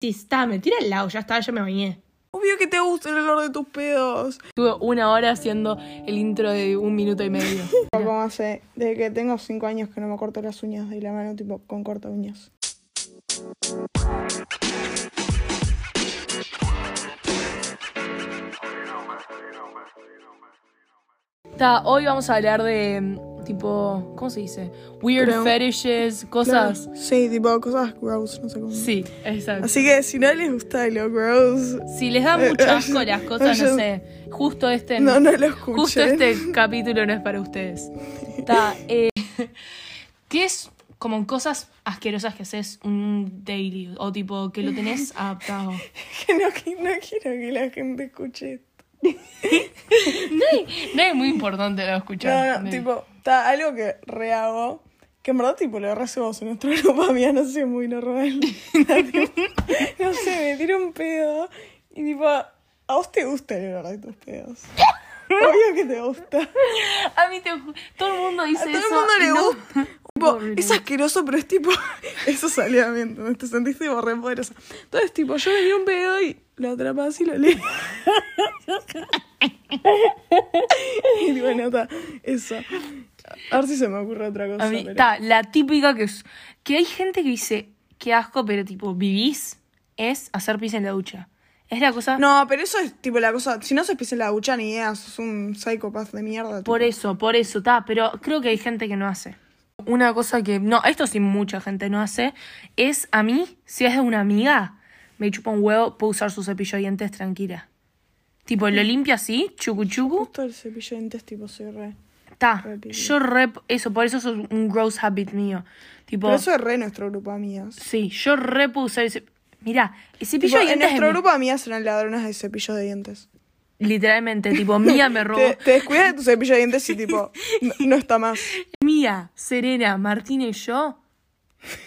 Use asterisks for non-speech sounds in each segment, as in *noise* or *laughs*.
Sí, está, me tira al lado, ya está, ya me bañé. Obvio que te gusta el olor de tus pedos. Estuve una hora haciendo el intro de un minuto y medio. Como hace, desde que tengo cinco años que no me corto las uñas de la mano, tipo con corta uñas. Está, hoy vamos a hablar de, tipo, ¿cómo se dice? Weird Creo- fetishes, cosas. Claro. Sí, tipo cosas gross, no sé cómo. Sí, exacto. Así que si no les gusta lo gross, Si les da mucho eh, asco las *laughs* cosas, no sé. Justo este, no, no lo escuchen. justo este capítulo no es para ustedes. *laughs* Está, eh, ¿qué es como cosas asquerosas que haces un daily? O tipo, que lo tenés adaptado. *laughs* Que no, que no quiero que la gente escuche esto. No es, no es muy importante lo escuchar. No, no, tipo, está algo que rehago. Que en verdad, tipo, lo recibimos en nuestro grupo *laughs* mía, no sé, muy normal. *laughs* no sé, me tiro un pedo. Y tipo, a vos te gusta el olor de tus pedos. Obvio que te gusta. A mí te, todo el mundo dice A todo eso. el mundo le no- gusta. *laughs* Tipo, es asqueroso, pero es tipo. Eso salió a mí, entonces te sentís tipo re poderosa. Entonces, tipo, yo me di un pedo y lo atrapas y lo leí. *laughs* y tipo, no, está. Eso. A ver si se me ocurre otra cosa. Pero- está, la típica que es. Que hay gente que dice, qué asco, pero tipo, vivís, es hacer pis en la ducha. Es la cosa. No, pero eso es tipo la cosa. Si no se pisa la ducha ni idea, sos un psicópata de mierda. Por eso, por eso, está. Pero creo que hay gente que no hace. Una cosa que. No, esto sí mucha gente no hace. Es a mí, si es de una amiga, me chupa un huevo, puedo usar su cepillo de dientes tranquila. Tipo, lo limpio así, chucu chucu. Justo el cepillo de dientes, tipo, soy re. Está. Yo re. Eso, por eso es un gross habit mío. Tipo. Pero eso es re nuestro grupo de amigas. Sí, yo re puedo usar ese. Mirá, el Tipo, cepillo de en dientes. es nuestro mi- grupo de amigas eran ladronas de cepillos de dientes. Literalmente, tipo, *laughs* Mía me robó. Te, te descuidas de tu cepillo de dientes y tipo, no, no está más. Mía, Serena, Martina y yo.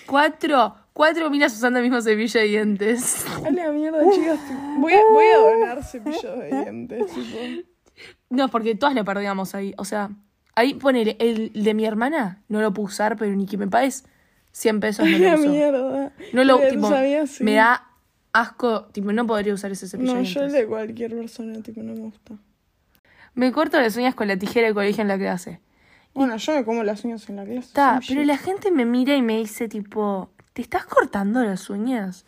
Cuatro. Cuatro minas usando el mismo cepillo de dientes. *laughs* A la mierda, chicas. Voy a, voy a donar cepillos de dientes, tipo. No, porque todas le perdíamos ahí. O sea, ahí ponele, el de mi hermana no lo puedo usar, pero ni que me pagues 100 pesos no *laughs* lo uso. mierda. No lo, tipo, amigas, sí. me da asco, tipo, no podría usar ese cepillo No, de yo el de cualquier persona, tipo, no me gusta. Me corto las uñas con la tijera de colegio en la clase. Bueno, yo me como las uñas en la clase. Está, pero la gente me mira y me dice, tipo, ¿te estás cortando las uñas?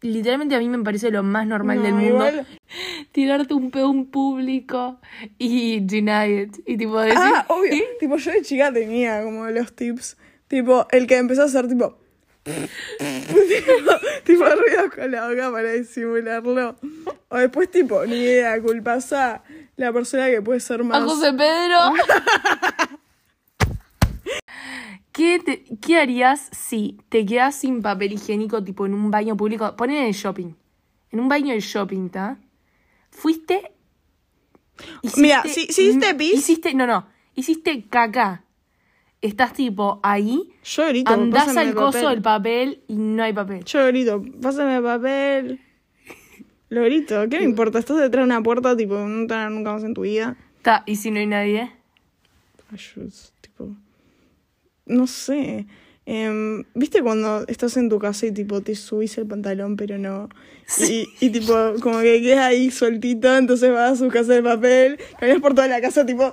Literalmente a mí me parece lo más normal No, del mundo. igual- *laughs* Tirarte un pedo en público y deny it. Y tipo decir. Ah, obvio. Tipo, yo de chica tenía como los tips. Tipo, el que empezó a hacer tipo. *laughs* tipo, tipo ruidos con la boca para disimularlo. O después, tipo, ni idea, culpas a la persona que puede ser más. A José Pedro. *laughs* ¿Qué, te- ¿Qué harías si te quedas sin papel higiénico, tipo en un baño público? Ponen en el shopping. En un baño de shopping, ¿está? Fuiste. Mira, si- si hiciste pis- Hiciste, no, no. Hiciste caca. Estás tipo ahí. Yo grito, Andás al coso papel. del papel y no hay papel. Yo grito, pásame el papel. Lo grito, ¿qué me importa? Estás detrás de una puerta, tipo, no te nunca más en tu vida. Está, y si no hay nadie. Ayuds, tipo. No sé. Em, ¿Viste cuando estás en tu casa y tipo te subís el pantalón pero no? Y, y tipo, como que quedas ahí sueltito, entonces vas a su casa de papel, caminas por toda la casa tipo.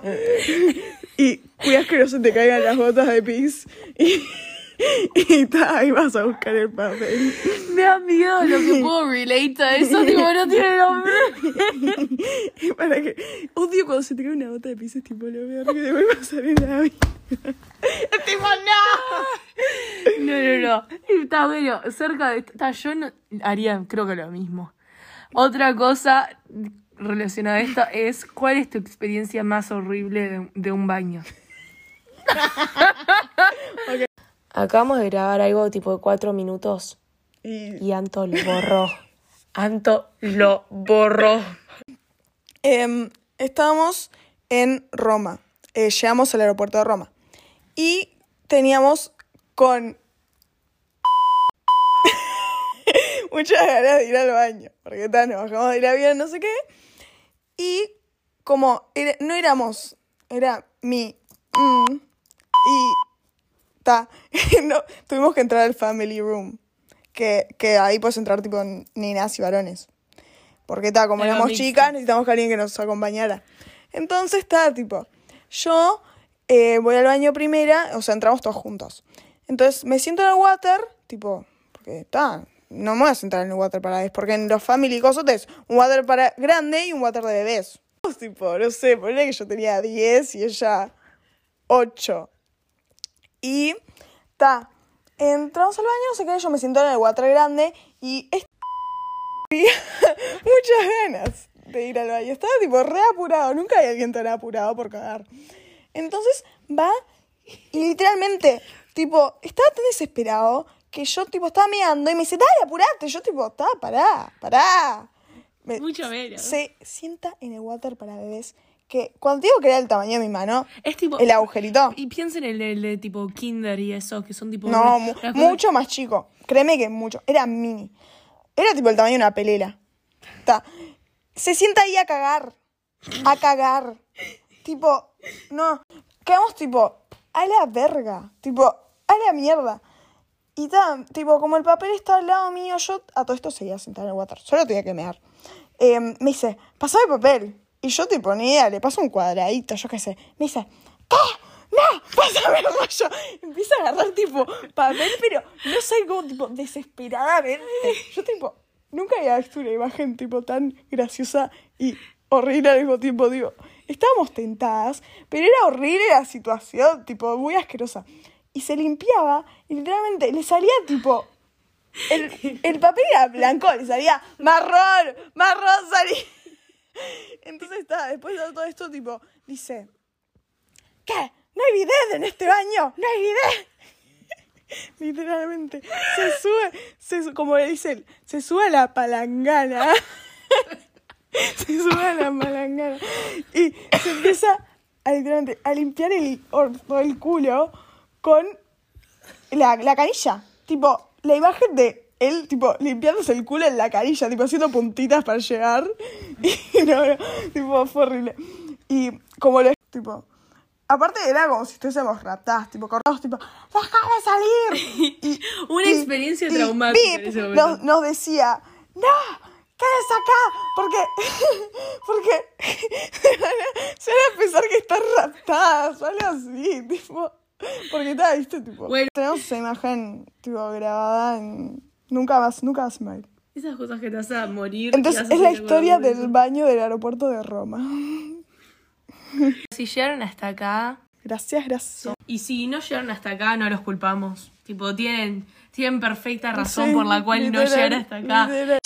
Y cuidas que no se te caigan las botas de pis. Y, *laughs* y ta, ahí vas a buscar el papel. Me da miedo lo que puedo relate a eso, *laughs* tipo, no tiene nombre. *laughs* Y para que. Odio cuando se te cae una bota de pis, es tipo lo peor que te puede pasar en la vida. Tipo, no. No, no, no. Está bueno, cerca de... Está, yo no haría, creo que lo mismo. Otra cosa relacionada a esto es, ¿cuál es tu experiencia más horrible de, de un baño? Acabamos de grabar algo tipo de cuatro minutos Y y Anto lo borró. *laughs* Anto lo borró. Em, estábamos en Roma. Eh, llegamos al aeropuerto de Roma. Y teníamos con *laughs* muchas ganas de ir al baño. Porque tal, nos bajamos del avión, no sé qué. Y como era- no éramos, era mi. mm, y. Ta, *laughs* no, tuvimos que entrar al family room. que, que ahí puedes entrar tipo nenas y varones. Porque está, como Era éramos mixto. chicas, necesitamos que alguien que nos acompañara. Entonces está, tipo, yo eh, voy al baño primera, o sea, entramos todos juntos. Entonces me siento en el water, tipo, porque está, no me voy a sentar en el water para bebés, porque en los family cosas es un water para grande y un water de bebés. Tipo, no sé, ponle que yo tenía 10 y ella 8. Y está, entramos al baño, no sé qué, yo me siento en el water grande y *laughs* *laughs* muchas ganas de ir al baño. Estaba tipo re apurado. Nunca hay alguien tan apurado por cagar. Entonces va y literalmente, tipo, estaba tan desesperado que yo, tipo, estaba meando y me dice, dale, apurate. Yo, tipo, está, pará, pará. Me- Mucho menos. Se sienta en el water para bebés. Que cuando digo que era el tamaño de mi mano, Es tipo. el agujerito. Y piensen en el de tipo Kinder y eso, que son tipo. No, mu- mucho más chico. Créeme que mucho. Era mini. Era tipo el tamaño de una pelela. Ta. Se sienta ahí a cagar. A cagar. Tipo, no. Quedamos tipo, a la verga. Tipo, a la mierda. Y ta, tipo, como el papel está al lado mío, yo a todo esto seguía sentada en el water. Solo tenía que mear. Eh, me dice, pasame papel. Y yo, tipo, ni idea, le paso un cuadradito, yo qué sé. Me dice, ¿qué? ¡No! ¡Pásame el rollo! Empieza a agarrar, tipo, papel, pero no sé cómo, tipo, desesperadamente. Yo, tipo, nunca había visto una imagen, tipo, tan graciosa y horrible al mismo tiempo. Digo, estábamos tentadas, pero era horrible la situación, tipo, muy asquerosa. Y se limpiaba y literalmente le salía, tipo, el, el papel era blanco, le salía marrón, marrón salía. Entonces está, después de todo esto, tipo, dice, ¿qué? ¿No hay bidet en este baño? ¿No hay bidet? *laughs* Literalmente, se sube, se, como le dicen, se sube a la palangana. *laughs* se sube a la palangana. Y se empieza a, literalmente, a limpiar el del culo con la, la canilla. Tipo, la imagen de él, tipo, limpiándose el culo en la canilla, tipo, haciendo puntitas para llegar. *laughs* Y no, no, tipo, fue horrible. Y como lo, tipo, aparte era como si estuviésemos raptadas, tipo, cortados, tipo, ¡déjame salir! *laughs* Y, Una y- experiencia y traumática Pip en ese momento. Nos, nos decía, ¡no! ¡Quédese acá! Porque, *laughs* porque se van a- pensar que están raptadas o algo así, tipo. Porque estaba, viste, tipo. Bueno. Tenemos esa imagen, tipo, grabada en. Nunca más, nunca más me. Esas cosas que te hacen morir. Entonces, es la historia del baño del aeropuerto de Roma. *laughs* Si llegaron hasta acá. Gracias, gracias. Y si no llegaron hasta acá, no los culpamos. Tipo, tienen, tienen perfecta razón Sí, por la cual no llegaron hasta acá. literal.